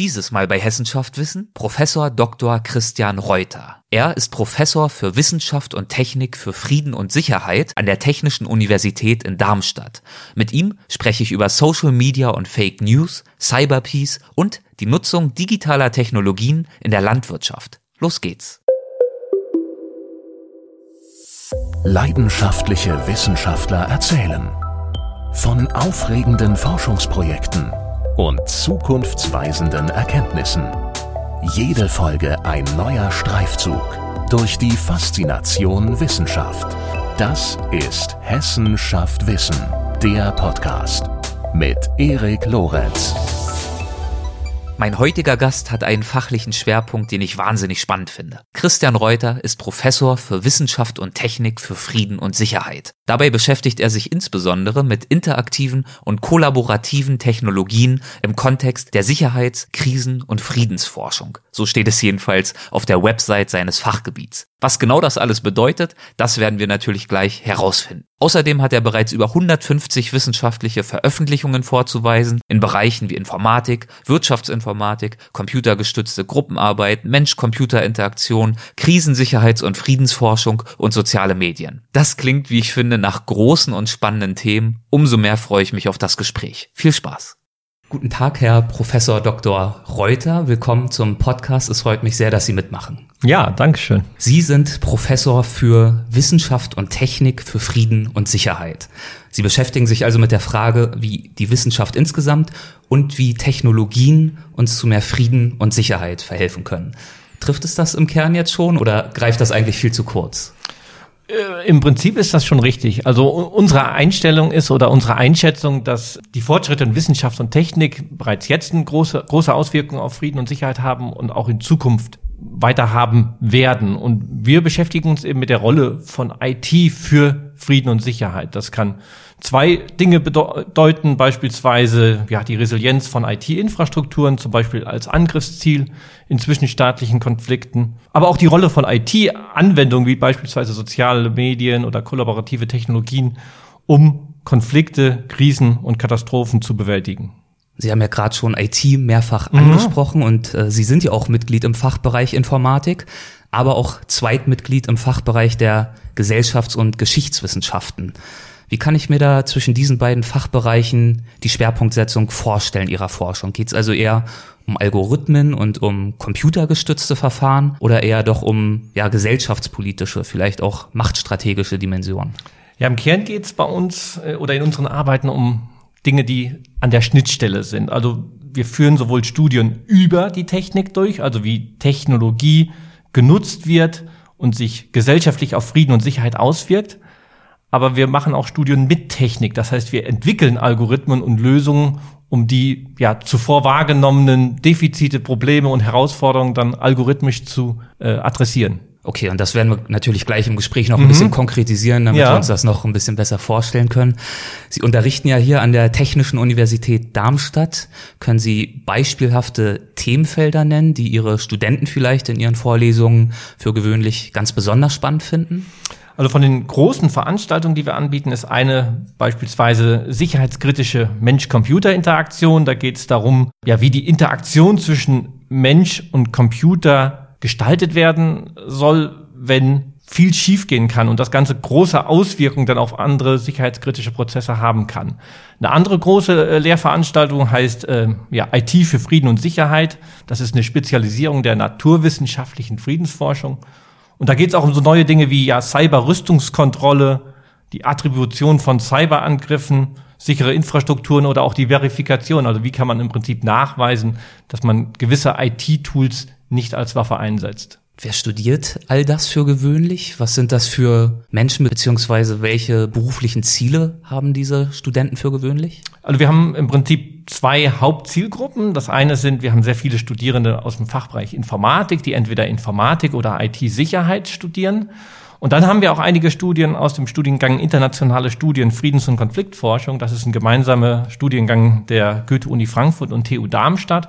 Dieses Mal bei Hessenschaft Wissen Professor Dr. Christian Reuter. Er ist Professor für Wissenschaft und Technik für Frieden und Sicherheit an der Technischen Universität in Darmstadt. Mit ihm spreche ich über Social Media und Fake News, Cyberpeace und die Nutzung digitaler Technologien in der Landwirtschaft. Los geht's. Leidenschaftliche Wissenschaftler erzählen von aufregenden Forschungsprojekten und zukunftsweisenden Erkenntnissen. Jede Folge ein neuer Streifzug durch die Faszination Wissenschaft. Das ist Hessen schafft Wissen, der Podcast mit Erik Lorenz. Mein heutiger Gast hat einen fachlichen Schwerpunkt, den ich wahnsinnig spannend finde. Christian Reuter ist Professor für Wissenschaft und Technik für Frieden und Sicherheit. Dabei beschäftigt er sich insbesondere mit interaktiven und kollaborativen Technologien im Kontext der Sicherheits-, Krisen- und Friedensforschung. So steht es jedenfalls auf der Website seines Fachgebiets. Was genau das alles bedeutet, das werden wir natürlich gleich herausfinden. Außerdem hat er bereits über 150 wissenschaftliche Veröffentlichungen vorzuweisen in Bereichen wie Informatik, Wirtschaftsinformatik, computergestützte Gruppenarbeit, Mensch-Computer-Interaktion, Krisensicherheits- und Friedensforschung und soziale Medien. Das klingt, wie ich finde, nach großen und spannenden Themen. Umso mehr freue ich mich auf das Gespräch. Viel Spaß! Guten Tag, Herr Professor Dr. Reuter. Willkommen zum Podcast. Es freut mich sehr, dass Sie mitmachen. Ja, danke schön. Sie sind Professor für Wissenschaft und Technik für Frieden und Sicherheit. Sie beschäftigen sich also mit der Frage, wie die Wissenschaft insgesamt und wie Technologien uns zu mehr Frieden und Sicherheit verhelfen können. Trifft es das im Kern jetzt schon oder greift das eigentlich viel zu kurz? Äh, Im Prinzip ist das schon richtig. Also unsere Einstellung ist oder unsere Einschätzung, dass die Fortschritte in Wissenschaft und Technik bereits jetzt eine große, große Auswirkungen auf Frieden und Sicherheit haben und auch in Zukunft weiter haben werden. Und wir beschäftigen uns eben mit der Rolle von IT für Frieden und Sicherheit. Das kann zwei Dinge bedeuten, beispielsweise ja, die Resilienz von IT-Infrastrukturen, zum Beispiel als Angriffsziel in zwischenstaatlichen Konflikten, aber auch die Rolle von IT-Anwendungen wie beispielsweise soziale Medien oder kollaborative Technologien, um Konflikte, Krisen und Katastrophen zu bewältigen. Sie haben ja gerade schon IT mehrfach mhm. angesprochen und äh, Sie sind ja auch Mitglied im Fachbereich Informatik, aber auch Zweitmitglied im Fachbereich der Gesellschafts- und Geschichtswissenschaften. Wie kann ich mir da zwischen diesen beiden Fachbereichen die Schwerpunktsetzung vorstellen Ihrer Forschung? Geht es also eher um Algorithmen und um computergestützte Verfahren oder eher doch um ja, gesellschaftspolitische, vielleicht auch machtstrategische Dimensionen? Ja, im Kern geht es bei uns äh, oder in unseren Arbeiten um Dinge, die an der Schnittstelle sind. Also wir führen sowohl Studien über die Technik durch, also wie Technologie genutzt wird und sich gesellschaftlich auf Frieden und Sicherheit auswirkt, aber wir machen auch Studien mit Technik. Das heißt, wir entwickeln Algorithmen und Lösungen, um die ja zuvor wahrgenommenen Defizite, Probleme und Herausforderungen dann algorithmisch zu äh, adressieren. Okay, und das werden wir natürlich gleich im Gespräch noch ein mhm. bisschen konkretisieren, damit ja. wir uns das noch ein bisschen besser vorstellen können. Sie unterrichten ja hier an der Technischen Universität Darmstadt. Können Sie beispielhafte Themenfelder nennen, die Ihre Studenten vielleicht in Ihren Vorlesungen für gewöhnlich ganz besonders spannend finden? Also von den großen Veranstaltungen, die wir anbieten, ist eine beispielsweise sicherheitskritische Mensch-Computer-Interaktion. Da geht es darum, ja, wie die Interaktion zwischen Mensch und Computer gestaltet werden soll, wenn viel schiefgehen kann und das Ganze große Auswirkungen dann auf andere sicherheitskritische Prozesse haben kann. Eine andere große äh, Lehrveranstaltung heißt äh, ja, IT für Frieden und Sicherheit. Das ist eine Spezialisierung der naturwissenschaftlichen Friedensforschung. Und da geht es auch um so neue Dinge wie ja Cyber-Rüstungskontrolle, die Attribution von Cyberangriffen, sichere Infrastrukturen oder auch die Verifikation. Also wie kann man im Prinzip nachweisen, dass man gewisse IT-Tools nicht als Waffe einsetzt. Wer studiert all das für gewöhnlich? Was sind das für Menschen beziehungsweise welche beruflichen Ziele haben diese Studenten für gewöhnlich? Also wir haben im Prinzip zwei Hauptzielgruppen. Das eine sind, wir haben sehr viele Studierende aus dem Fachbereich Informatik, die entweder Informatik oder IT-Sicherheit studieren. Und dann haben wir auch einige Studien aus dem Studiengang Internationale Studien Friedens- und Konfliktforschung. Das ist ein gemeinsamer Studiengang der Goethe-Uni Frankfurt und TU Darmstadt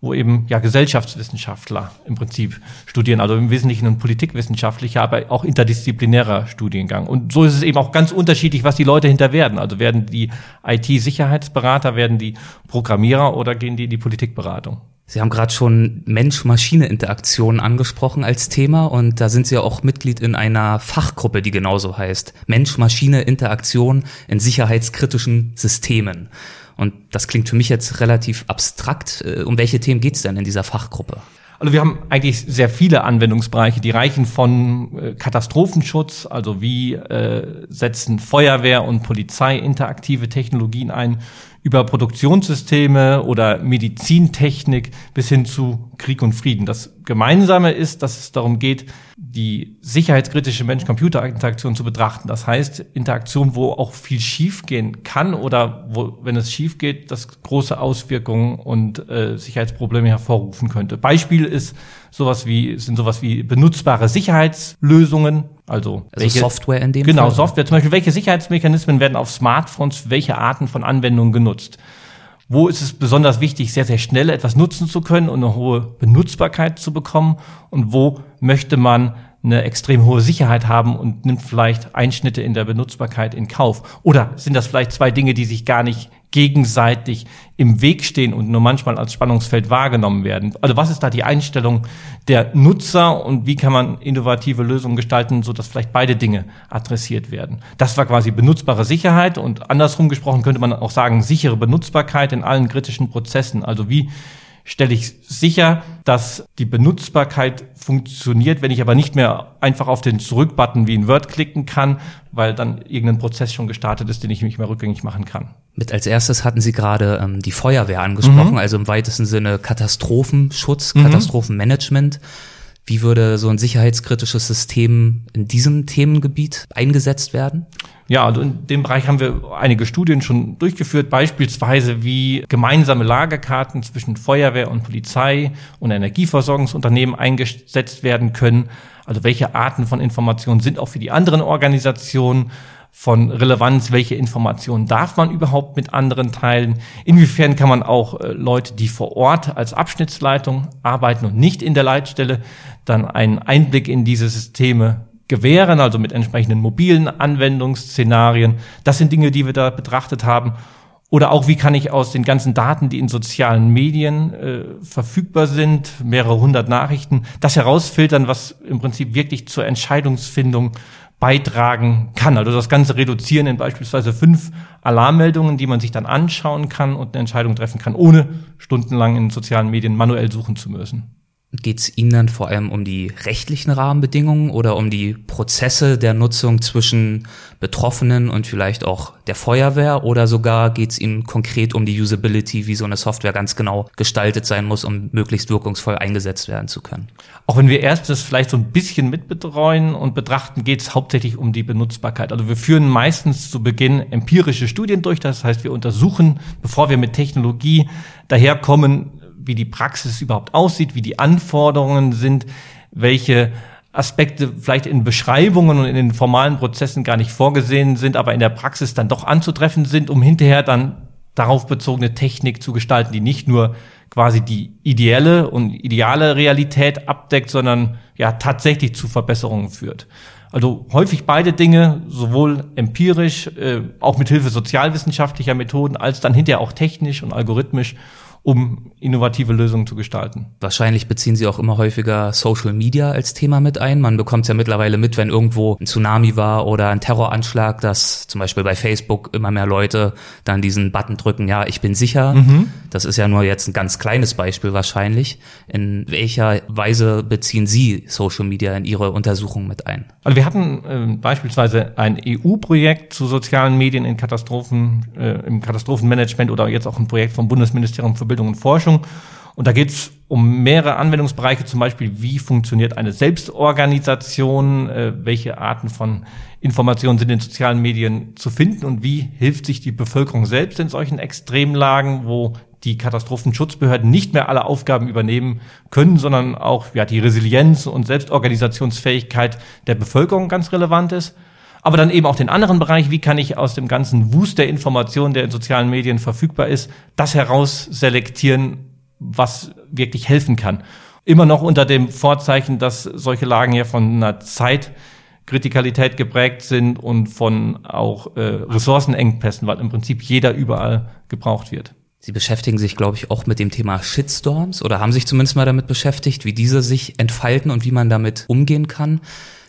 wo eben ja Gesellschaftswissenschaftler im Prinzip studieren, also im Wesentlichen ein politikwissenschaftlicher, aber auch interdisziplinärer Studiengang. Und so ist es eben auch ganz unterschiedlich, was die Leute hinter werden. Also werden die IT-Sicherheitsberater, werden die Programmierer oder gehen die in die Politikberatung? Sie haben gerade schon Mensch-Maschine-Interaktion angesprochen als Thema und da sind Sie ja auch Mitglied in einer Fachgruppe, die genauso heißt. Mensch-Maschine-Interaktion in sicherheitskritischen Systemen. Und das klingt für mich jetzt relativ abstrakt. Äh, um welche Themen geht es denn in dieser Fachgruppe? Also wir haben eigentlich sehr viele Anwendungsbereiche, die reichen von äh, Katastrophenschutz, also wie äh, setzen Feuerwehr und Polizei interaktive Technologien ein, über Produktionssysteme oder Medizintechnik bis hin zu Krieg und Frieden. Das Gemeinsame ist, dass es darum geht, die sicherheitskritische Mensch-Computer-Interaktion zu betrachten. Das heißt, Interaktion, wo auch viel schiefgehen kann oder wo, wenn es schief geht, das große Auswirkungen und äh, Sicherheitsprobleme hervorrufen könnte. Beispiel ist sowas wie, sind sowas wie benutzbare Sicherheitslösungen, also, also welche, Software in dem Genau, Fall? Software. Zum Beispiel, welche Sicherheitsmechanismen werden auf Smartphones, welche Arten von Anwendungen genutzt? Wo ist es besonders wichtig, sehr, sehr schnell etwas nutzen zu können und eine hohe Benutzbarkeit zu bekommen? Und wo möchte man eine extrem hohe Sicherheit haben und nimmt vielleicht Einschnitte in der Benutzbarkeit in Kauf? Oder sind das vielleicht zwei Dinge, die sich gar nicht gegenseitig im Weg stehen und nur manchmal als Spannungsfeld wahrgenommen werden? Also was ist da die Einstellung der Nutzer und wie kann man innovative Lösungen gestalten, so dass vielleicht beide Dinge adressiert werden? Das war quasi benutzbare Sicherheit und andersrum gesprochen könnte man auch sagen, sichere Benutzbarkeit in allen kritischen Prozessen. Also wie stelle ich sicher, dass die Benutzbarkeit funktioniert, wenn ich aber nicht mehr einfach auf den Zurück-Button wie in Word klicken kann, weil dann irgendein Prozess schon gestartet ist, den ich nicht mehr rückgängig machen kann. Mit als erstes hatten Sie gerade ähm, die Feuerwehr angesprochen, mhm. also im weitesten Sinne Katastrophenschutz, mhm. Katastrophenmanagement. Wie würde so ein sicherheitskritisches System in diesem Themengebiet eingesetzt werden? Ja, also in dem Bereich haben wir einige Studien schon durchgeführt, beispielsweise wie gemeinsame Lagerkarten zwischen Feuerwehr und Polizei und Energieversorgungsunternehmen eingesetzt werden können. Also welche Arten von Informationen sind auch für die anderen Organisationen von Relevanz, welche Informationen darf man überhaupt mit anderen teilen, inwiefern kann man auch äh, Leute, die vor Ort als Abschnittsleitung arbeiten und nicht in der Leitstelle, dann einen Einblick in diese Systeme gewähren, also mit entsprechenden mobilen Anwendungsszenarien. Das sind Dinge, die wir da betrachtet haben. Oder auch, wie kann ich aus den ganzen Daten, die in sozialen Medien äh, verfügbar sind, mehrere hundert Nachrichten, das herausfiltern, was im Prinzip wirklich zur Entscheidungsfindung beitragen kann. Also das Ganze reduzieren in beispielsweise fünf Alarmmeldungen, die man sich dann anschauen kann und eine Entscheidung treffen kann, ohne stundenlang in sozialen Medien manuell suchen zu müssen. Geht es Ihnen dann vor allem um die rechtlichen Rahmenbedingungen oder um die Prozesse der Nutzung zwischen Betroffenen und vielleicht auch der Feuerwehr oder sogar geht es Ihnen konkret um die Usability, wie so eine Software ganz genau gestaltet sein muss, um möglichst wirkungsvoll eingesetzt werden zu können? Auch wenn wir erst das vielleicht so ein bisschen mitbetreuen und betrachten, geht es hauptsächlich um die Benutzbarkeit. Also wir führen meistens zu Beginn empirische Studien durch, das heißt wir untersuchen, bevor wir mit Technologie daherkommen, wie die Praxis überhaupt aussieht, wie die Anforderungen sind, welche Aspekte vielleicht in Beschreibungen und in den formalen Prozessen gar nicht vorgesehen sind, aber in der Praxis dann doch anzutreffen sind, um hinterher dann darauf bezogene Technik zu gestalten, die nicht nur quasi die ideelle und ideale Realität abdeckt, sondern ja tatsächlich zu Verbesserungen führt. Also häufig beide Dinge, sowohl empirisch, äh, auch mit Hilfe sozialwissenschaftlicher Methoden, als dann hinterher auch technisch und algorithmisch um innovative Lösungen zu gestalten. Wahrscheinlich beziehen Sie auch immer häufiger Social Media als Thema mit ein. Man bekommt es ja mittlerweile mit, wenn irgendwo ein Tsunami war oder ein Terroranschlag, dass zum Beispiel bei Facebook immer mehr Leute dann diesen Button drücken, ja, ich bin sicher. Mhm. Das ist ja nur jetzt ein ganz kleines Beispiel wahrscheinlich. In welcher Weise beziehen Sie Social Media in Ihre Untersuchung mit ein? Also wir hatten äh, beispielsweise ein EU-Projekt zu sozialen Medien in Katastrophen, äh, im Katastrophenmanagement oder jetzt auch ein Projekt vom Bundesministerium für Bildung und Forschung. Und da geht es um mehrere Anwendungsbereiche, zum Beispiel, wie funktioniert eine Selbstorganisation, äh, welche Arten von Informationen sind in sozialen Medien zu finden und wie hilft sich die Bevölkerung selbst in solchen Extremlagen, wo die Katastrophenschutzbehörden nicht mehr alle Aufgaben übernehmen können, sondern auch ja, die Resilienz und Selbstorganisationsfähigkeit der Bevölkerung ganz relevant ist aber dann eben auch den anderen Bereich, wie kann ich aus dem ganzen Wust der Informationen, der in sozialen Medien verfügbar ist, das heraus selektieren, was wirklich helfen kann. Immer noch unter dem Vorzeichen, dass solche Lagen ja von einer Zeitkritikalität geprägt sind und von auch äh, Ressourcenengpässen, weil im Prinzip jeder überall gebraucht wird. Sie beschäftigen sich, glaube ich, auch mit dem Thema Shitstorms oder haben sich zumindest mal damit beschäftigt, wie diese sich entfalten und wie man damit umgehen kann.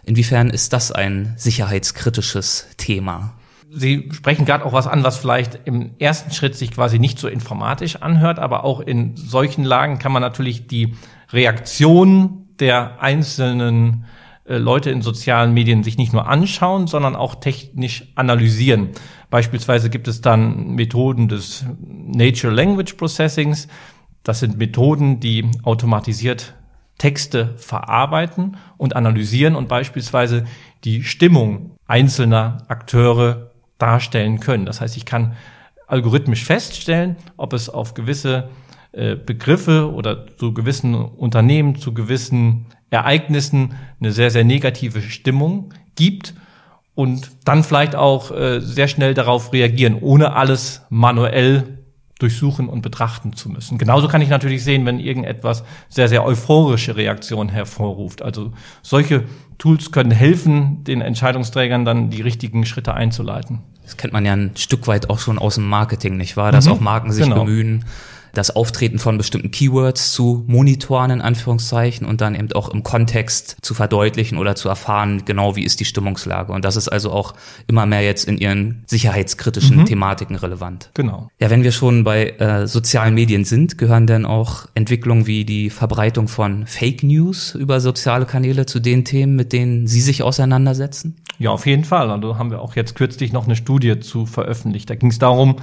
Inwiefern ist das ein sicherheitskritisches Thema? Sie sprechen gerade auch was an, was vielleicht im ersten Schritt sich quasi nicht so informatisch anhört, aber auch in solchen Lagen kann man natürlich die Reaktion der einzelnen äh, Leute in sozialen Medien sich nicht nur anschauen, sondern auch technisch analysieren. Beispielsweise gibt es dann Methoden des Nature Language Processings. Das sind Methoden, die automatisiert Texte verarbeiten und analysieren und beispielsweise die Stimmung einzelner Akteure darstellen können. Das heißt, ich kann algorithmisch feststellen, ob es auf gewisse äh, Begriffe oder zu gewissen Unternehmen, zu gewissen Ereignissen eine sehr, sehr negative Stimmung gibt und dann vielleicht auch äh, sehr schnell darauf reagieren, ohne alles manuell durchsuchen und betrachten zu müssen. Genauso kann ich natürlich sehen, wenn irgendetwas sehr, sehr euphorische Reaktionen hervorruft. Also solche Tools können helfen, den Entscheidungsträgern dann die richtigen Schritte einzuleiten. Das kennt man ja ein Stück weit auch schon aus dem Marketing, nicht wahr? Dass mhm, auch Marken sich genau. bemühen, das Auftreten von bestimmten Keywords zu monitoren, in Anführungszeichen, und dann eben auch im Kontext zu verdeutlichen oder zu erfahren, genau wie ist die Stimmungslage. Und das ist also auch immer mehr jetzt in ihren sicherheitskritischen mhm. Thematiken relevant. Genau. Ja, wenn wir schon bei äh, sozialen Medien sind, gehören denn auch Entwicklungen wie die Verbreitung von Fake News über soziale Kanäle zu den Themen, mit denen Sie sich auseinandersetzen? Ja, auf jeden Fall. Also haben wir auch jetzt kürzlich noch eine Studie zu veröffentlicht. Da ging es darum,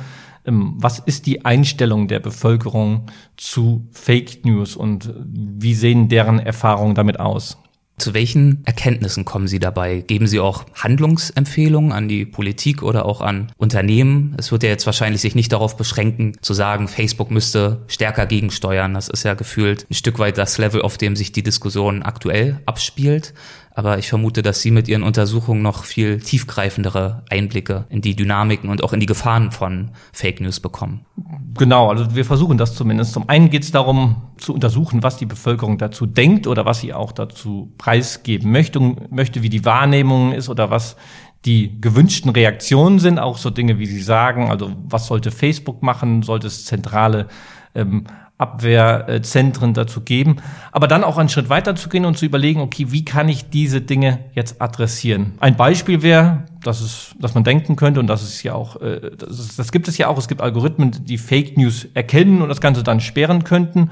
was ist die Einstellung der Bevölkerung zu Fake News und wie sehen deren Erfahrungen damit aus? Zu welchen Erkenntnissen kommen Sie dabei? Geben Sie auch Handlungsempfehlungen an die Politik oder auch an Unternehmen? Es wird ja jetzt wahrscheinlich sich nicht darauf beschränken, zu sagen, Facebook müsste stärker gegensteuern. Das ist ja gefühlt ein Stück weit das Level, auf dem sich die Diskussion aktuell abspielt. Aber ich vermute, dass Sie mit Ihren Untersuchungen noch viel tiefgreifendere Einblicke in die Dynamiken und auch in die Gefahren von Fake News bekommen. Genau, also wir versuchen das zumindest. Zum einen geht es darum zu untersuchen, was die Bevölkerung dazu denkt oder was sie auch dazu preisgeben möchte, möchte wie die Wahrnehmung ist oder was die gewünschten Reaktionen sind, auch so Dinge, wie Sie sagen, also was sollte Facebook machen, sollte es zentrale ähm, Abwehrzentren dazu geben, aber dann auch einen Schritt weiter zu gehen und zu überlegen, okay, wie kann ich diese Dinge jetzt adressieren? Ein Beispiel wäre, dass es, dass man denken könnte und das ist ja auch, äh, das, das gibt es ja auch. Es gibt Algorithmen, die Fake News erkennen und das Ganze dann sperren könnten.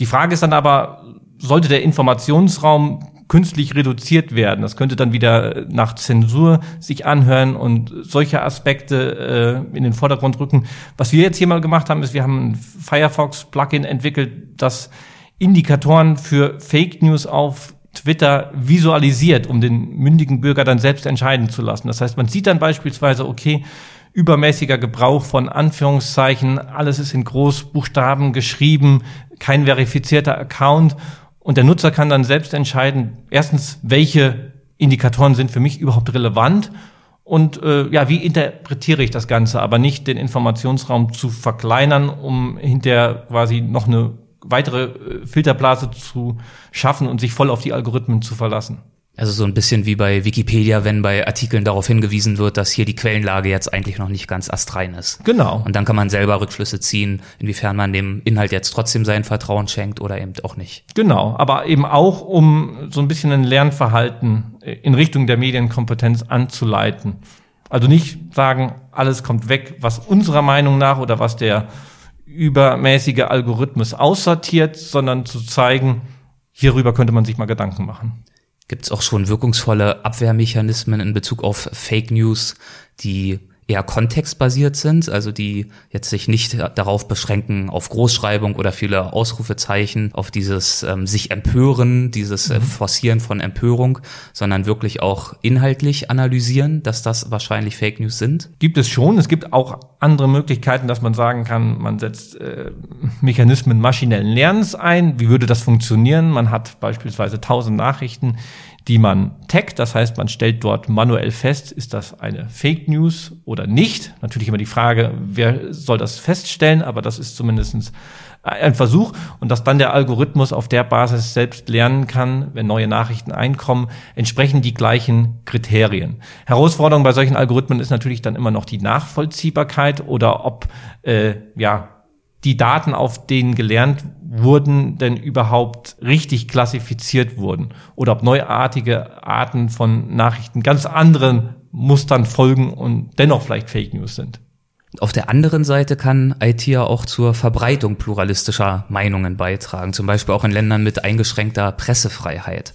Die Frage ist dann aber, sollte der Informationsraum künstlich reduziert werden. Das könnte dann wieder nach Zensur sich anhören und solche Aspekte äh, in den Vordergrund rücken. Was wir jetzt hier mal gemacht haben, ist, wir haben ein Firefox-Plugin entwickelt, das Indikatoren für Fake News auf Twitter visualisiert, um den mündigen Bürger dann selbst entscheiden zu lassen. Das heißt, man sieht dann beispielsweise, okay, übermäßiger Gebrauch von Anführungszeichen, alles ist in Großbuchstaben geschrieben, kein verifizierter Account und der Nutzer kann dann selbst entscheiden, erstens, welche Indikatoren sind für mich überhaupt relevant und äh, ja, wie interpretiere ich das Ganze, aber nicht den Informationsraum zu verkleinern, um hinterher quasi noch eine weitere äh, Filterblase zu schaffen und sich voll auf die Algorithmen zu verlassen. Also so ein bisschen wie bei Wikipedia, wenn bei Artikeln darauf hingewiesen wird, dass hier die Quellenlage jetzt eigentlich noch nicht ganz astrein ist. Genau. Und dann kann man selber Rückschlüsse ziehen, inwiefern man dem Inhalt jetzt trotzdem sein Vertrauen schenkt oder eben auch nicht. Genau, aber eben auch, um so ein bisschen ein Lernverhalten in Richtung der Medienkompetenz anzuleiten. Also nicht sagen, alles kommt weg, was unserer Meinung nach oder was der übermäßige Algorithmus aussortiert, sondern zu zeigen, hierüber könnte man sich mal Gedanken machen. Gibt es auch schon wirkungsvolle Abwehrmechanismen in Bezug auf Fake News, die eher kontextbasiert sind, also die jetzt sich nicht darauf beschränken, auf Großschreibung oder viele Ausrufezeichen, auf dieses ähm, sich empören, dieses äh, mhm. Forcieren von Empörung, sondern wirklich auch inhaltlich analysieren, dass das wahrscheinlich Fake News sind? Gibt es schon. Es gibt auch andere Möglichkeiten, dass man sagen kann, man setzt äh, Mechanismen maschinellen Lernens ein. Wie würde das funktionieren? Man hat beispielsweise tausend Nachrichten, die man taggt. Das heißt, man stellt dort manuell fest, ist das eine Fake News oder nicht. Natürlich immer die Frage, wer soll das feststellen, aber das ist zumindest ein Versuch und dass dann der Algorithmus auf der Basis selbst lernen kann, wenn neue Nachrichten einkommen, entsprechen die gleichen Kriterien. Herausforderung bei solchen Algorithmen ist natürlich dann immer noch die Nachvollziehbarkeit oder ob äh, ja die Daten, auf denen gelernt wurden, denn überhaupt richtig klassifiziert wurden oder ob neuartige Arten von Nachrichten ganz anderen Mustern folgen und dennoch vielleicht Fake News sind. Auf der anderen Seite kann IT ja auch zur Verbreitung pluralistischer Meinungen beitragen, zum Beispiel auch in Ländern mit eingeschränkter Pressefreiheit.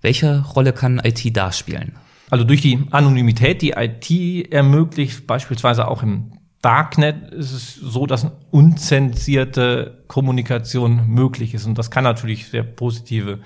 Welche Rolle kann IT da spielen? Also durch die Anonymität, die IT ermöglicht, beispielsweise auch im Darknet ist es so, dass unzensierte Kommunikation möglich ist. Und das kann natürlich sehr positive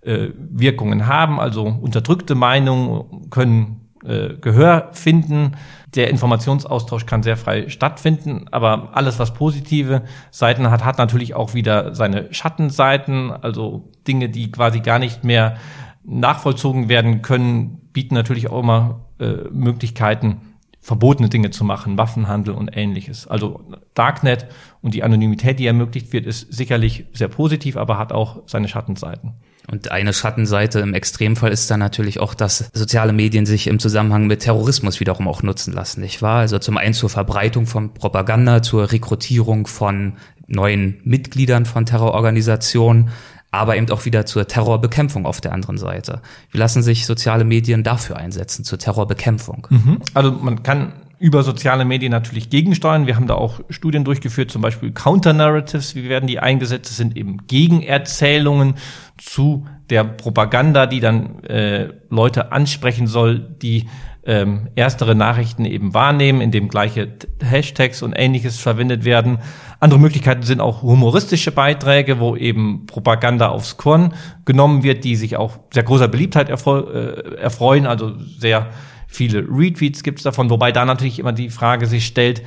äh, Wirkungen haben. Also unterdrückte Meinungen können äh, Gehör finden. Der Informationsaustausch kann sehr frei stattfinden. Aber alles, was positive Seiten hat, hat natürlich auch wieder seine Schattenseiten. Also Dinge, die quasi gar nicht mehr nachvollzogen werden können, bieten natürlich auch immer äh, Möglichkeiten, verbotene Dinge zu machen, Waffenhandel und ähnliches. Also Darknet und die Anonymität, die ermöglicht wird, ist sicherlich sehr positiv, aber hat auch seine Schattenseiten. Und eine Schattenseite im Extremfall ist dann natürlich auch, dass soziale Medien sich im Zusammenhang mit Terrorismus wiederum auch nutzen lassen, nicht wahr? Also zum einen zur Verbreitung von Propaganda, zur Rekrutierung von neuen Mitgliedern von Terrororganisationen, aber eben auch wieder zur Terrorbekämpfung auf der anderen Seite. Wie lassen sich soziale Medien dafür einsetzen, zur Terrorbekämpfung? Mhm. Also man kann über soziale Medien natürlich gegensteuern. Wir haben da auch Studien durchgeführt, zum Beispiel Counter-Narratives. Wie werden die eingesetzt? Das sind eben Gegenerzählungen zu der Propaganda, die dann äh, Leute ansprechen soll, die ähm, erstere Nachrichten eben wahrnehmen, indem gleiche Hashtags und ähnliches verwendet werden. Andere Möglichkeiten sind auch humoristische Beiträge, wo eben Propaganda aufs Korn genommen wird, die sich auch sehr großer Beliebtheit äh, erfreuen, also sehr viele Retweets gibt es davon, wobei da natürlich immer die Frage sich stellt,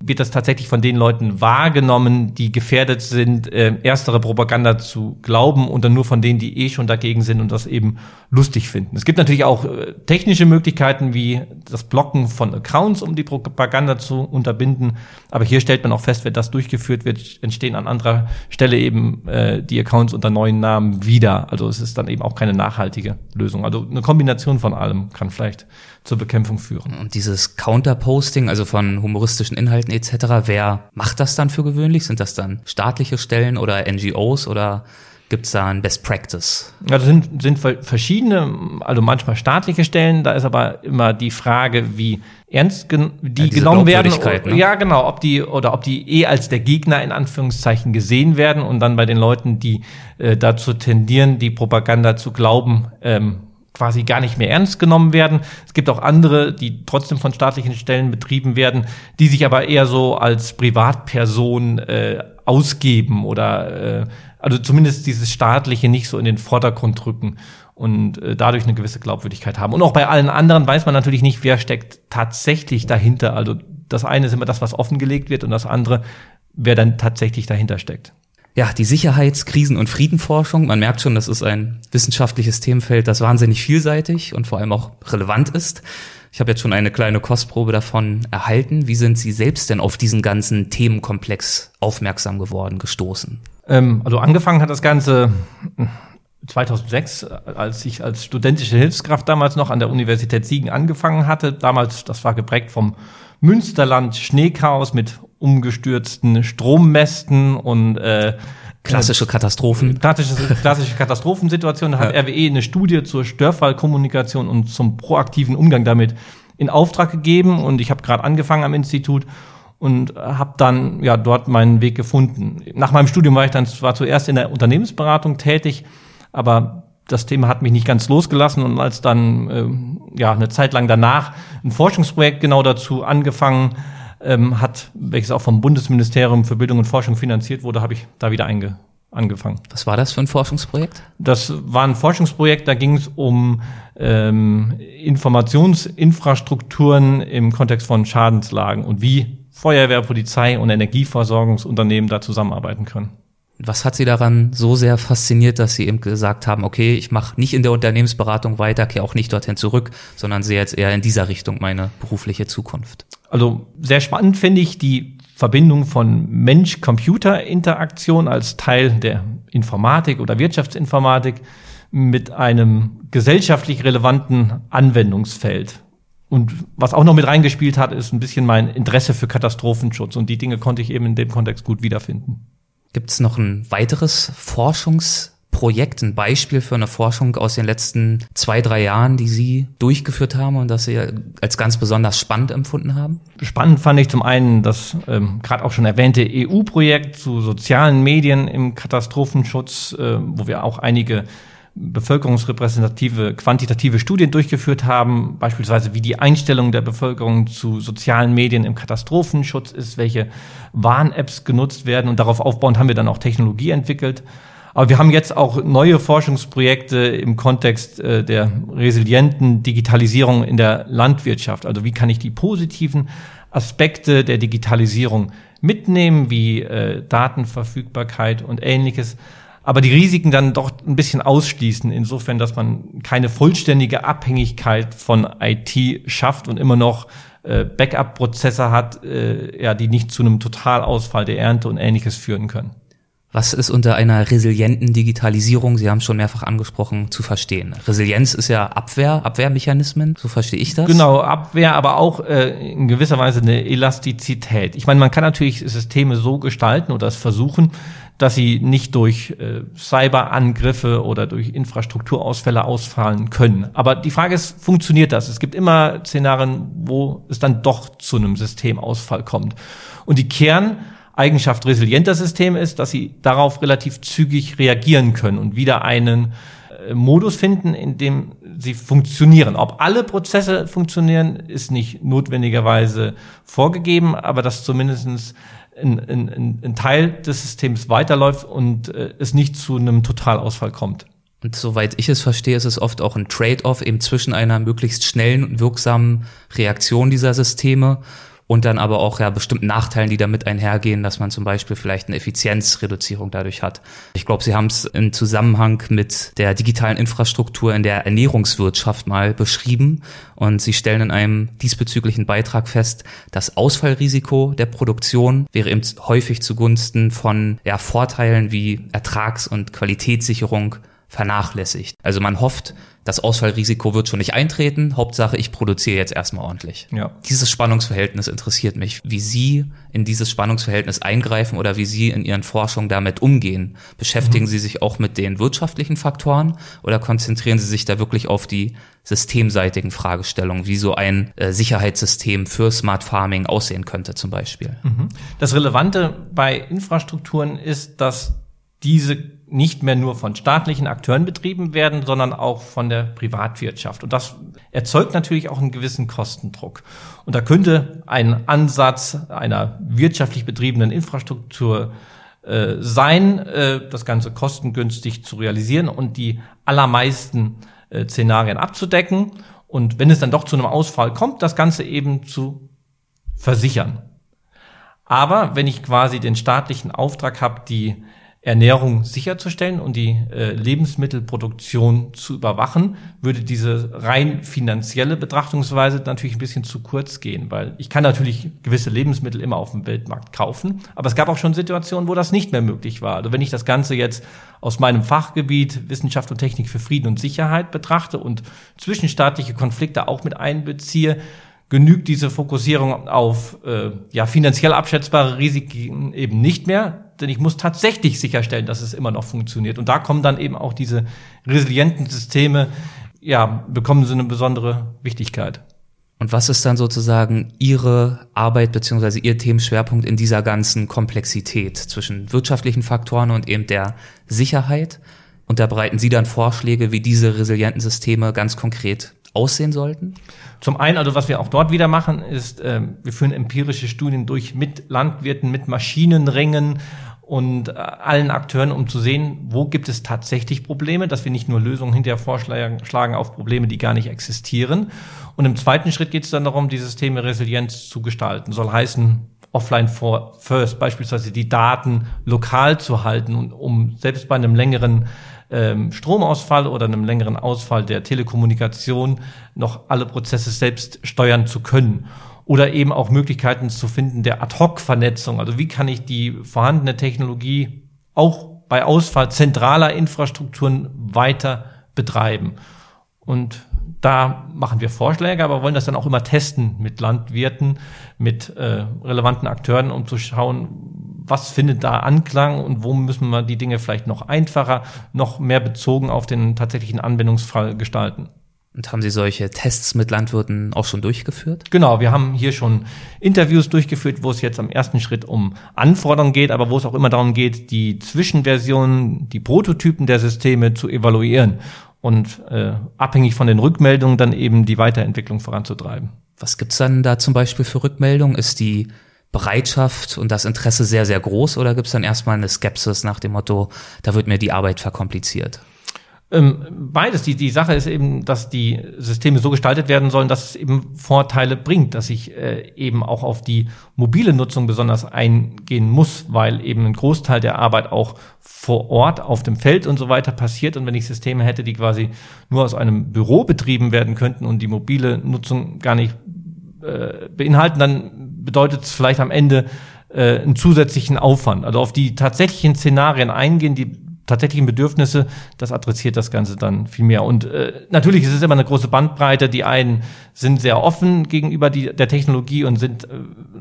wird das tatsächlich von den Leuten wahrgenommen, die gefährdet sind, äh, erstere Propaganda zu glauben und dann nur von denen, die eh schon dagegen sind und das eben lustig finden. Es gibt natürlich auch äh, technische Möglichkeiten wie das Blocken von Accounts, um die Propaganda zu unterbinden. Aber hier stellt man auch fest, wenn das durchgeführt wird, entstehen an anderer Stelle eben äh, die Accounts unter neuen Namen wieder. Also es ist dann eben auch keine nachhaltige Lösung. Also eine Kombination von allem kann vielleicht zur Bekämpfung führen. Und dieses Counterposting, also von humoristischen Inhalten etc., wer macht das dann für gewöhnlich? Sind das dann staatliche Stellen oder NGOs oder Gibt es da ein Best Practice? Ja, das sind, sind verschiedene, also manchmal staatliche Stellen, da ist aber immer die Frage, wie ernst gen die ja, genommen werden. Ne? Ja, genau, ob die oder ob die eh als der Gegner in Anführungszeichen gesehen werden und dann bei den Leuten, die äh, dazu tendieren, die Propaganda zu glauben, ähm, quasi gar nicht mehr ernst genommen werden. Es gibt auch andere, die trotzdem von staatlichen Stellen betrieben werden, die sich aber eher so als Privatperson äh, ausgeben oder äh, also zumindest dieses staatliche nicht so in den Vordergrund drücken und äh, dadurch eine gewisse Glaubwürdigkeit haben. Und auch bei allen anderen weiß man natürlich nicht, wer steckt tatsächlich dahinter. Also das eine ist immer das, was offengelegt wird und das andere, wer dann tatsächlich dahinter steckt ja, die Sicherheits-, Krisen- und Friedenforschung. Man merkt schon, das ist ein wissenschaftliches Themenfeld, das wahnsinnig vielseitig und vor allem auch relevant ist. Ich habe jetzt schon eine kleine Kostprobe davon erhalten. Wie sind Sie selbst denn auf diesen ganzen Themenkomplex aufmerksam geworden, gestoßen? Ähm, also angefangen hat das Ganze 2006, äh, als ich als studentische Hilfskraft damals noch an der Universität Siegen angefangen hatte. Damals, das war geprägt vom Münsterland Schneechaos mit umgestürzten Strommästen und äh, Klassische Katastrophen. Klassische, klassische Katastrophensituation. Da hat ja. RWE eine Studie zur Störfallkommunikation und zum proaktiven Umgang damit in Auftrag gegeben. Und ich habe gerade angefangen am Institut und habe dann ja dort meinen Weg gefunden. Nach meinem Studium war ich dann zwar zuerst in der Unternehmensberatung tätig, aber das Thema hat mich nicht ganz losgelassen und als dann äh, ja eine Zeit lang danach ein Forschungsprojekt genau dazu angefangen ähm, hat, welches auch vom Bundesministerium für Bildung und Forschung finanziert wurde, habe ich da wieder einge angefangen. Was war das für ein Forschungsprojekt? Das war ein Forschungsprojekt, da ging es um ähm, Informationsinfrastrukturen im Kontext von Schadenslagen und wie Feuerwehr, Polizei und Energieversorgungsunternehmen da zusammenarbeiten können. Was hat Sie daran so sehr fasziniert, dass Sie eben gesagt haben, okay, ich mache nicht in der Unternehmensberatung weiter, kehre auch nicht dorthin zurück, sondern sehe jetzt eher in dieser Richtung meine berufliche Zukunft? Also sehr spannend finde ich die Verbindung von Mensch-Computer-Interaktion als Teil der Informatik oder Wirtschaftsinformatik mit einem gesellschaftlich relevanten Anwendungsfeld. Und was auch noch mit reingespielt hat, ist ein bisschen mein Interesse für Katastrophenschutz. Und die Dinge konnte ich eben in dem Kontext gut wiederfinden. Gibt es noch ein weiteres Forschungsprojekt, ein Beispiel für eine Forschung aus den letzten zwei, drei Jahren, die Sie durchgeführt haben und das Sie als ganz besonders spannend empfunden haben? Spannend fand ich zum einen das ähm, gerade auch schon erwähnte EU-Projekt zu sozialen Medien im Katastrophenschutz, äh, wo wir auch einige bevölkerungsrepräsentative, quantitative Studien durchgeführt haben, beispielsweise wie die Einstellung der Bevölkerung zu sozialen Medien im Katastrophenschutz ist, welche Warn-Apps genutzt werden und darauf aufbauend haben wir dann auch Technologie entwickelt. Aber wir haben jetzt auch neue Forschungsprojekte im Kontext äh, der resilienten Digitalisierung in der Landwirtschaft. Also wie kann ich die positiven Aspekte der Digitalisierung mitnehmen, wie äh, Datenverfügbarkeit und ähnliches aber die Risiken dann doch ein bisschen ausschließen, insofern, dass man keine vollständige Abhängigkeit von IT schafft und immer noch äh, Backup-Prozesse hat, äh, ja, die nicht zu einem Totalausfall der Ernte und ähnliches führen können. Was ist unter einer resilienten Digitalisierung, Sie haben schon mehrfach angesprochen, zu verstehen? Resilienz ist ja Abwehr, Abwehrmechanismen, so verstehe ich das. Genau, Abwehr, aber auch äh, in gewisser Weise eine Elastizität. Ich meine, man kann natürlich Systeme so gestalten oder es versuchen, dass sie nicht durch äh, Cyberangriffe oder durch Infrastrukturausfälle ausfallen können. Aber die Frage ist, funktioniert das? Es gibt immer Szenarien, wo es dann doch zu einem Systemausfall kommt. Und die Kerneigenschaft resilienter Systeme ist, dass sie darauf relativ zügig reagieren können und wieder einen äh, Modus finden, in dem sie funktionieren. Ob alle Prozesse funktionieren, ist nicht notwendigerweise vorgegeben, aber dass zumindestens ein, ein, ein Teil des Systems weiterläuft und äh, es nicht zu einem Totalausfall kommt. Und soweit ich es verstehe, ist es oft auch ein Trade-off eben zwischen einer möglichst schnellen und wirksamen Reaktion dieser Systeme und dann aber auch ja bestimmten Nachteilen, die damit einhergehen, dass man zum Beispiel vielleicht eine Effizienzreduzierung dadurch hat. Ich glaube, Sie haben es im Zusammenhang mit der digitalen Infrastruktur in der Ernährungswirtschaft mal beschrieben und Sie stellen in einem diesbezüglichen Beitrag fest, das Ausfallrisiko der Produktion wäre eben häufig zugunsten von ja, Vorteilen wie Ertrags- und Qualitätssicherung vernachlässigt. Also man hofft, das Ausfallrisiko wird schon nicht eintreten. Hauptsache, ich produziere jetzt erstmal ordentlich. Ja. Dieses Spannungsverhältnis interessiert mich, wie Sie in dieses Spannungsverhältnis eingreifen oder wie Sie in Ihren Forschungen damit umgehen. Beschäftigen mhm. Sie sich auch mit den wirtschaftlichen Faktoren oder konzentrieren Sie sich da wirklich auf die systemseitigen Fragestellungen, wie so ein äh, Sicherheitssystem für Smart Farming aussehen könnte zum Beispiel? Mhm. Das Relevante bei Infrastrukturen ist, dass diese nicht mehr nur von staatlichen Akteuren betrieben werden, sondern auch von der Privatwirtschaft. Und das erzeugt natürlich auch einen gewissen Kostendruck. Und da könnte ein Ansatz einer wirtschaftlich betriebenen Infrastruktur äh, sein, äh, das Ganze kostengünstig zu realisieren und die allermeisten äh, Szenarien abzudecken. Und wenn es dann doch zu einem Ausfall kommt, das Ganze eben zu versichern. Aber wenn ich quasi den staatlichen Auftrag habe, die Ernährung sicherzustellen und die äh, Lebensmittelproduktion zu überwachen, würde diese rein finanzielle Betrachtungsweise natürlich ein bisschen zu kurz gehen, weil ich kann natürlich gewisse Lebensmittel immer auf dem Weltmarkt kaufen, aber es gab auch schon Situationen, wo das nicht mehr möglich war. Also wenn ich das Ganze jetzt aus meinem Fachgebiet Wissenschaft und Technik für Frieden und Sicherheit betrachte und zwischenstaatliche Konflikte auch mit einbeziehe, genügt diese Fokussierung auf äh, ja, finanziell abschätzbare Risiken eben nicht mehr, denn ich muss tatsächlich sicherstellen, dass es immer noch funktioniert. Und da kommen dann eben auch diese resilienten Systeme, ja, bekommen sie eine besondere Wichtigkeit. Und was ist dann sozusagen Ihre Arbeit beziehungsweise Ihr Themenschwerpunkt in dieser ganzen Komplexität zwischen wirtschaftlichen Faktoren und eben der Sicherheit? Und da bereiten Sie dann Vorschläge, wie diese resilienten Systeme ganz konkret aussehen sollten? Zum einen, also was wir auch dort wieder machen, ist, äh, wir führen empirische Studien durch mit Landwirten, mit Maschinenringen und äh, allen Akteuren, um zu sehen, wo gibt es tatsächlich Probleme, dass wir nicht nur Lösungen hinterher vorschlagen auf Probleme, die gar nicht existieren. Und im zweiten Schritt geht es dann darum, die Systeme Resilienz zu gestalten. Soll heißen, offline for first, beispielsweise die Daten lokal zu halten, um selbst bei einem längeren ähm, Stromausfall oder einem längeren Ausfall der Telekommunikation noch alle Prozesse selbst steuern zu können. Oder eben auch Möglichkeiten zu finden der Ad-Hoc-Vernetzung. Also wie kann ich die vorhandene Technologie auch bei Ausfall zentraler Infrastrukturen weiter betreiben? Und Da machen wir Vorschläge, aber wollen das dann auch immer testen mit Landwirten, mit äh, relevanten Akteuren, um zu schauen, was findet da Anklang und wo müssen wir die Dinge vielleicht noch einfacher, noch mehr bezogen auf den tatsächlichen Anwendungsfall gestalten. Und haben Sie solche Tests mit Landwirten auch schon durchgeführt? Genau, wir haben hier schon Interviews durchgeführt, wo es jetzt am ersten Schritt um Anforderungen geht, aber wo es auch immer darum geht, die Zwischenversionen, die Prototypen der Systeme zu evaluieren und äh, abhängig von den Rückmeldungen dann eben die Weiterentwicklung voranzutreiben. Was gibt's dann da zum Beispiel für Rückmeldungen? Ist die Bereitschaft und das Interesse sehr, sehr groß oder gibt's dann erstmal eine Skepsis nach dem Motto, da wird mir die Arbeit verkompliziert? Ähm, beides. Die, die Sache ist eben, dass die Systeme so gestaltet werden sollen, dass es eben Vorteile bringt, dass ich äh, eben auch auf die mobile Nutzung besonders eingehen muss, weil eben ein Großteil der Arbeit auch vor Ort auf dem Feld und so weiter passiert. Und wenn ich Systeme hätte, die quasi nur aus einem Büro betrieben werden könnten und die mobile Nutzung gar nicht äh, beinhalten, dann bedeutet es vielleicht am Ende äh, einen zusätzlichen Aufwand. Also auf die tatsächlichen Szenarien eingehen, die tatsächlichen Bedürfnisse, das adressiert das Ganze dann viel mehr. Und äh, natürlich ist es immer eine große Bandbreite. Die einen sind sehr offen gegenüber die, der Technologie und sind äh,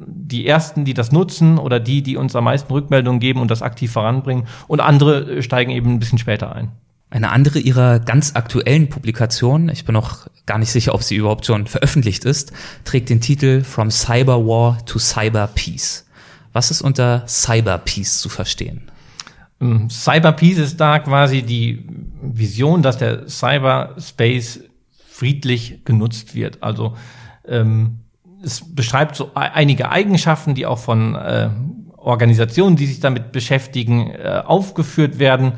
die ersten, die das nutzen oder die, die uns am meisten Rückmeldungen geben und das aktiv voranbringen. Und andere äh, steigen eben ein bisschen später ein. Eine andere ihrer ganz aktuellen Publikationen, ich bin noch gar nicht sicher, ob sie überhaupt schon veröffentlicht ist, trägt den Titel From Cyber War to Cyber Peace. Was ist unter Cyber Peace zu verstehen? Ähm, Cyberpeace ist da quasi die Vision, dass der Cyberspace friedlich genutzt wird. Also ähm, es beschreibt so einige Eigenschaften, die auch von äh, Organisationen, die sich damit beschäftigen, äh, aufgeführt werden,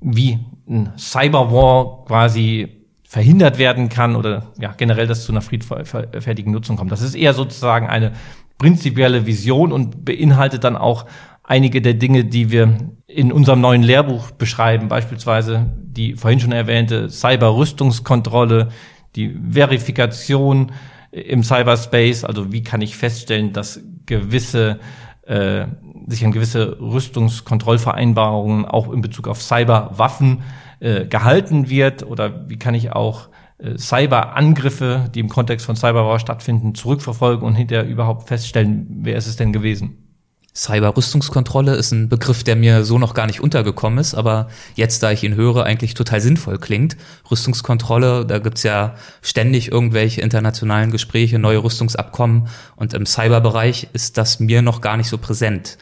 wie ein Cyberwar quasi verhindert werden kann oder ja generell, dass zu einer friedfertigen Nutzung kommt. Das ist eher sozusagen eine prinzipielle Vision und beinhaltet dann auch einige der Dinge, die wir in unserem neuen Lehrbuch beschreiben, beispielsweise die vorhin schon erwähnte Cyber-Rüstungskontrolle, die Verifikation im Cyberspace, also wie kann ich feststellen, dass gewisse äh, sich an gewisse Rüstungskontrollvereinbarungen auch in Bezug auf Cyberwaffen äh, gehalten wird oder wie kann ich auch äh, Cyberangriffe, die im Kontext von Cyberwar stattfinden, zurückverfolgen und hinterher überhaupt feststellen, wer ist es denn gewesen. Cyber-Rüstungskontrolle ist ein Begriff, der mir so noch gar nicht untergekommen ist, aber jetzt, da ich ihn höre, eigentlich total sinnvoll klingt. Rüstungskontrolle, da gibt's ja ständig irgendwelche internationalen Gespräche, neue Rüstungsabkommen und im Cyberbereich ist das mir noch gar nicht so präsent.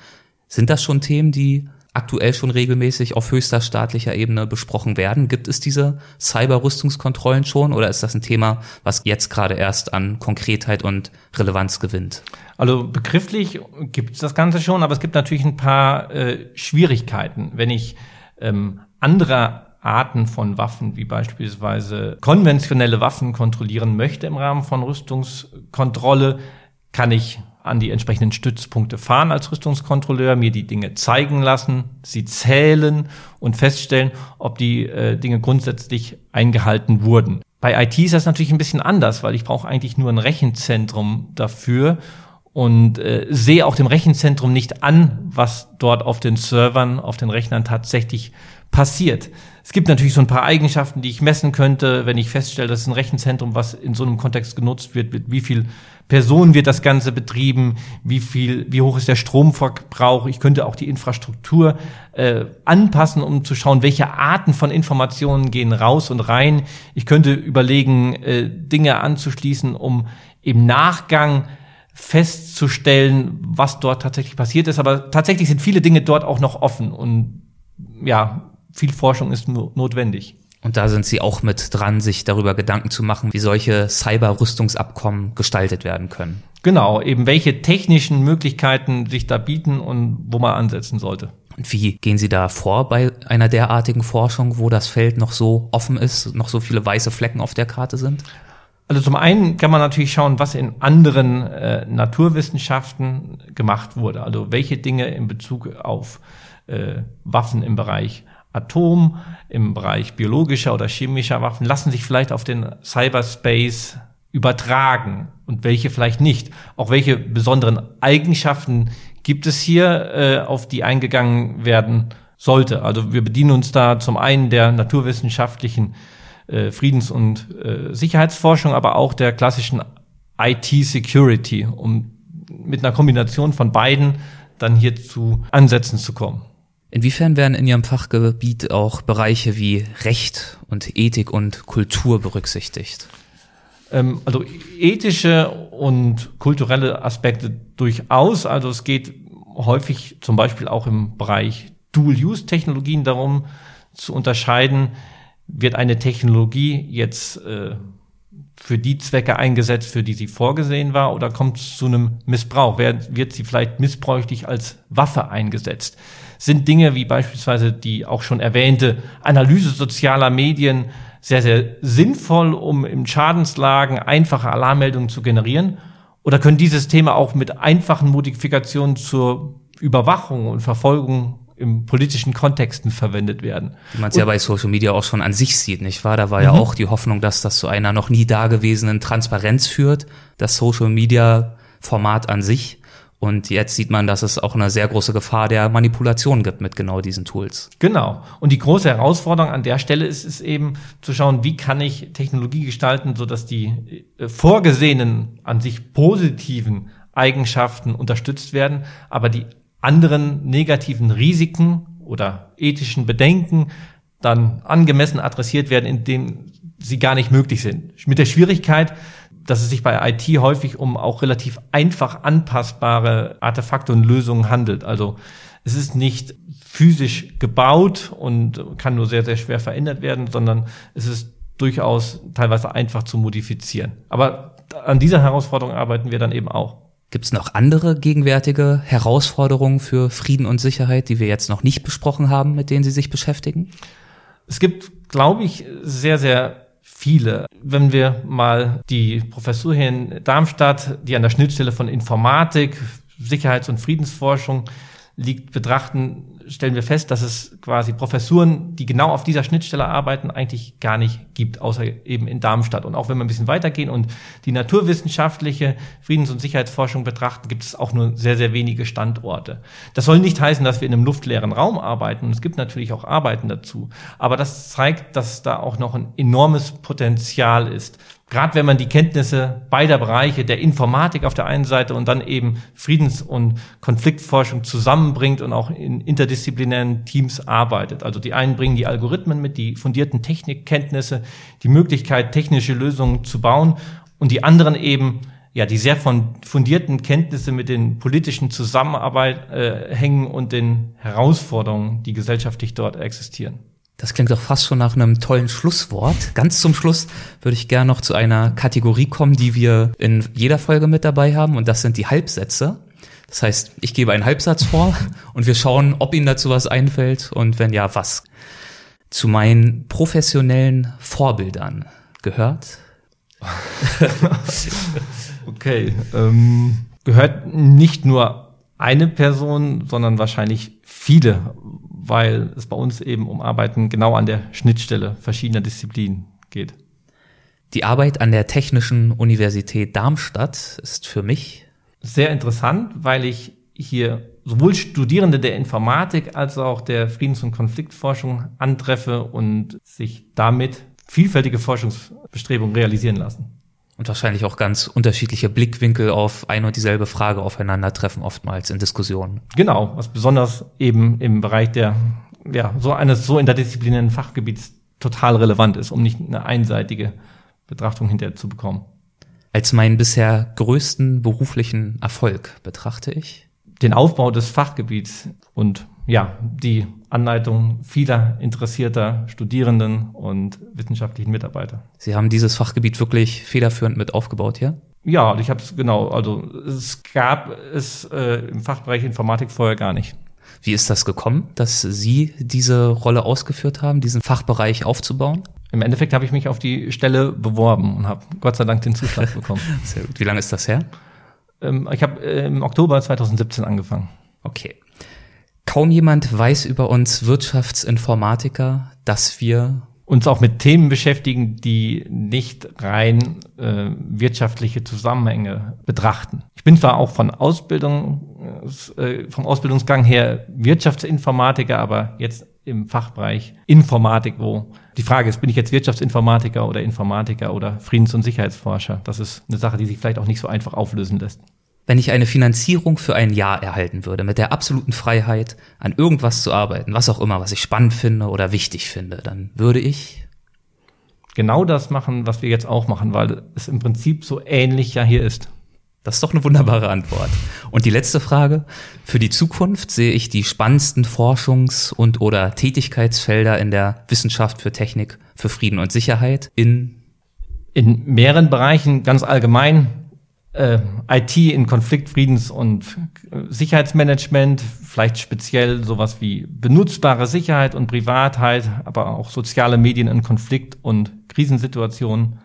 Sind das schon Themen, die aktuell schon regelmäßig auf höchster staatlicher Ebene besprochen werden? Gibt es diese Cyber-Rüstungskontrollen schon oder ist das ein Thema, was jetzt gerade erst an Konkretheit und Relevanz gewinnt? Also begrifflich gibt es das Ganze schon, aber es gibt natürlich ein paar äh, Schwierigkeiten. Wenn ich ähm, andere Arten von Waffen, wie beispielsweise konventionelle Waffen kontrollieren möchte im Rahmen von Rüstungskontrolle, kann ich an die entsprechenden Stützpunkte fahren als Rüstungskontrolleur, mir die Dinge zeigen lassen, sie zählen und feststellen, ob die äh, Dinge grundsätzlich eingehalten wurden. Bei IT ist das natürlich ein bisschen anders, weil ich brauche eigentlich nur ein Rechenzentrum dafür und äh, sehe auch dem Rechenzentrum nicht an, was dort auf den Servern, auf den Rechnern tatsächlich passiert. Es gibt natürlich so ein paar Eigenschaften, die ich messen könnte, wenn ich feststelle, dass ein Rechenzentrum, was in so einem Kontext genutzt wird, mit wie viel Personen wird das Ganze betrieben, wie viel, wie hoch ist der Stromverbrauch. Ich könnte auch die Infrastruktur äh, anpassen, um zu schauen, welche Arten von Informationen gehen raus und rein. Ich könnte überlegen, äh, Dinge anzuschließen, um im Nachgang festzustellen, was dort tatsächlich passiert ist. Aber tatsächlich sind viele Dinge dort auch noch offen und ja, viel Forschung ist notwendig. Und da sind Sie auch mit dran, sich darüber Gedanken zu machen, wie solche Cyber-Rüstungsabkommen gestaltet werden können. Genau, eben welche technischen Möglichkeiten sich da bieten und wo man ansetzen sollte. Und wie gehen Sie da vor bei einer derartigen Forschung, wo das Feld noch so offen ist, noch so viele weiße Flecken auf der Karte sind? Also zum einen kann man natürlich schauen, was in anderen äh, Naturwissenschaften gemacht wurde. Also welche Dinge in Bezug auf äh, Waffen im Bereich Atom, im Bereich biologischer oder chemischer Waffen lassen sich vielleicht auf den Cyberspace übertragen und welche vielleicht nicht. Auch welche besonderen Eigenschaften gibt es hier, äh, auf die eingegangen werden sollte. Also wir bedienen uns da zum einen der naturwissenschaftlichen äh, Friedens- und äh, Sicherheitsforschung, aber auch der klassischen IT-Security, um mit einer Kombination von beiden dann hier zu Ansätzen zu kommen. Inwiefern werden in Ihrem Fachgebiet auch Bereiche wie Recht und Ethik und Kultur berücksichtigt? Ähm, also ethische und kulturelle Aspekte durchaus. Also es geht häufig zum Beispiel auch im Bereich Dual-Use-Technologien darum zu unterscheiden, wird eine Technologie jetzt äh, für die Zwecke eingesetzt, für die sie vorgesehen war, oder kommt es zu einem Missbrauch? Wird sie vielleicht missbräuchlich als Waffe eingesetzt? Sind Dinge wie beispielsweise die auch schon erwähnte Analyse sozialer Medien sehr, sehr sinnvoll, um in Schadenslagen einfache Alarmmeldungen zu generieren? Oder können dieses Thema auch mit einfachen Modifikationen zur Überwachung und Verfolgung im politischen Kontexten verwendet werden. Wie man es ja bei Social Media auch schon an sich sieht, nicht wahr? Da war ja mhm. auch die Hoffnung, dass das zu einer noch nie dagewesenen Transparenz führt, das Social Media Format an sich. Und jetzt sieht man, dass es auch eine sehr große Gefahr der Manipulation gibt mit genau diesen Tools. Genau. Und die große Herausforderung an der Stelle ist es eben zu schauen, wie kann ich Technologie gestalten, sodass die äh, vorgesehenen, an sich positiven Eigenschaften unterstützt werden, aber die anderen negativen Risiken oder ethischen Bedenken dann angemessen adressiert werden, indem sie gar nicht möglich sind. Mit der Schwierigkeit, dass es sich bei IT häufig um auch relativ einfach anpassbare Artefakte und Lösungen handelt. Also es ist nicht physisch gebaut und kann nur sehr, sehr schwer verändert werden, sondern es ist durchaus teilweise einfach zu modifizieren. Aber an dieser Herausforderung arbeiten wir dann eben auch. Gibt es noch andere gegenwärtige Herausforderungen für Frieden und Sicherheit, die wir jetzt noch nicht besprochen haben, mit denen Sie sich beschäftigen? Es gibt, glaube ich, sehr, sehr viele. Wenn wir mal die Professur hier in Darmstadt, die an der Schnittstelle von Informatik, Sicherheits- und Friedensforschung liegt, betrachten, stellen wir fest, dass es quasi Professuren, die genau auf dieser Schnittstelle arbeiten, eigentlich gar nicht gibt, außer eben in Darmstadt. Und auch wenn wir ein bisschen weitergehen und die naturwissenschaftliche Friedens- und Sicherheitsforschung betrachten, gibt es auch nur sehr, sehr wenige Standorte. Das soll nicht heißen, dass wir in einem luftleeren Raum arbeiten. Es gibt natürlich auch Arbeiten dazu. Aber das zeigt, dass da auch noch ein enormes Potenzial ist gerade wenn man die Kenntnisse beider Bereiche, der Informatik auf der einen Seite und dann eben Friedens- und Konfliktforschung zusammenbringt und auch in interdisziplinären Teams arbeitet. Also die einen bringen die Algorithmen mit, die fundierten Technikkenntnisse, die Möglichkeit, technische Lösungen zu bauen und die anderen eben ja, die sehr von fundierten Kenntnisse mit den politischen Zusammenarbeit äh, hängen und den Herausforderungen, die gesellschaftlich dort existieren. Das klingt doch fast schon nach einem tollen Schlusswort. Ganz zum Schluss würde ich gerne noch zu einer Kategorie kommen, die wir in jeder Folge mit dabei haben, und das sind die Halbsätze. Das heißt, ich gebe einen Halbsatz vor und wir schauen, ob Ihnen dazu was einfällt und wenn ja, was. Zu meinen professionellen Vorbildern gehört? okay, ähm, gehört nicht nur eine Person, sondern wahrscheinlich viele, weil es bei uns eben um Arbeiten genau an der Schnittstelle verschiedener Disziplinen geht. Die Arbeit an der Technischen Universität Darmstadt ist für mich sehr interessant, weil ich hier sowohl Studierende der Informatik als auch der Friedens- und Konfliktforschung antreffe und sich damit vielfältige Forschungsbestrebungen realisieren lassen und wahrscheinlich auch ganz unterschiedliche Blickwinkel auf ein und dieselbe Frage aufeinandertreffen, oftmals in Diskussionen. Genau, was besonders eben im Bereich der, ja, so eines so interdisziplinären Fachgebiets total relevant ist, um nicht eine einseitige Betrachtung hinterher zu bekommen. Als meinen bisher größten beruflichen Erfolg betrachte ich den Aufbau des Fachgebiets und ja, die Anleitung vieler interessierter Studierenden und wissenschaftlichen Mitarbeiter. Sie haben dieses Fachgebiet wirklich federführend mit aufgebaut hier? Ja, ich habe es genau. Also es gab es äh, im Fachbereich Informatik vorher gar nicht. Wie ist das gekommen, dass Sie diese Rolle ausgeführt haben, diesen Fachbereich aufzubauen? Im Endeffekt habe ich mich auf die Stelle beworben und habe Gott sei Dank den Zuschlag bekommen. Sehr gut. Wie lange ist das her? Ähm, ich habe äh, im Oktober 2017 angefangen. Okay. Kaum jemand weiß über uns Wirtschaftsinformatiker, dass wir uns auch mit Themen beschäftigen, die nicht rein äh, wirtschaftliche Zusammenhänge betrachten. Ich bin zwar auch von Ausbildung, äh, vom Ausbildungsgang her Wirtschaftsinformatiker, aber jetzt im Fachbereich Informatik, wo die Frage ist, bin ich jetzt Wirtschaftsinformatiker oder Informatiker oder Friedens- und Sicherheitsforscher? Das ist eine Sache, die sich vielleicht auch nicht so einfach auflösen lässt. Wenn ich eine Finanzierung für ein Jahr erhalten würde, mit der absoluten Freiheit, an irgendwas zu arbeiten, was auch immer, was ich spannend finde oder wichtig finde, dann würde ich genau das machen, was wir jetzt auch machen, weil es im Prinzip so ähnlich ja hier ist. Das ist doch eine wunderbare Antwort. Und die letzte Frage. Für die Zukunft sehe ich die spannendsten Forschungs- und oder Tätigkeitsfelder in der Wissenschaft für Technik, für Frieden und Sicherheit in in mehreren Bereichen ganz allgemein äh, IT in Konflikt, Friedens- und Sicherheitsmanagement, vielleicht speziell sowas wie benutzbare Sicherheit und Privatheit, aber auch soziale Medien in Konflikt- und Krisensituationen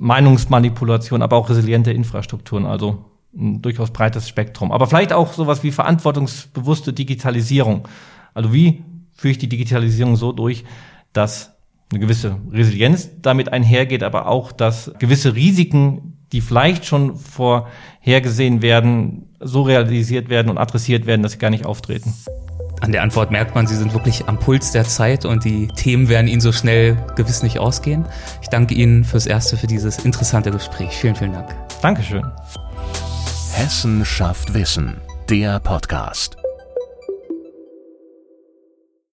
Meinungsmanipulation, aber auch resiliente Infrastrukturen, also ein durchaus breites Spektrum. Aber vielleicht auch sowas wie verantwortungsbewusste Digitalisierung. Also wie führe ich die Digitalisierung so durch, dass eine gewisse Resilienz damit einhergeht, aber auch, dass gewisse Risiken, die vielleicht schon vorhergesehen werden, so realisiert werden und adressiert werden, dass sie gar nicht auftreten. An der Antwort merkt man, Sie sind wirklich am Puls der Zeit und die Themen werden Ihnen so schnell gewiss nicht ausgehen. Ich danke Ihnen fürs Erste für dieses interessante Gespräch. Vielen, vielen Dank. Dankeschön. Hessen schafft Wissen, der Podcast.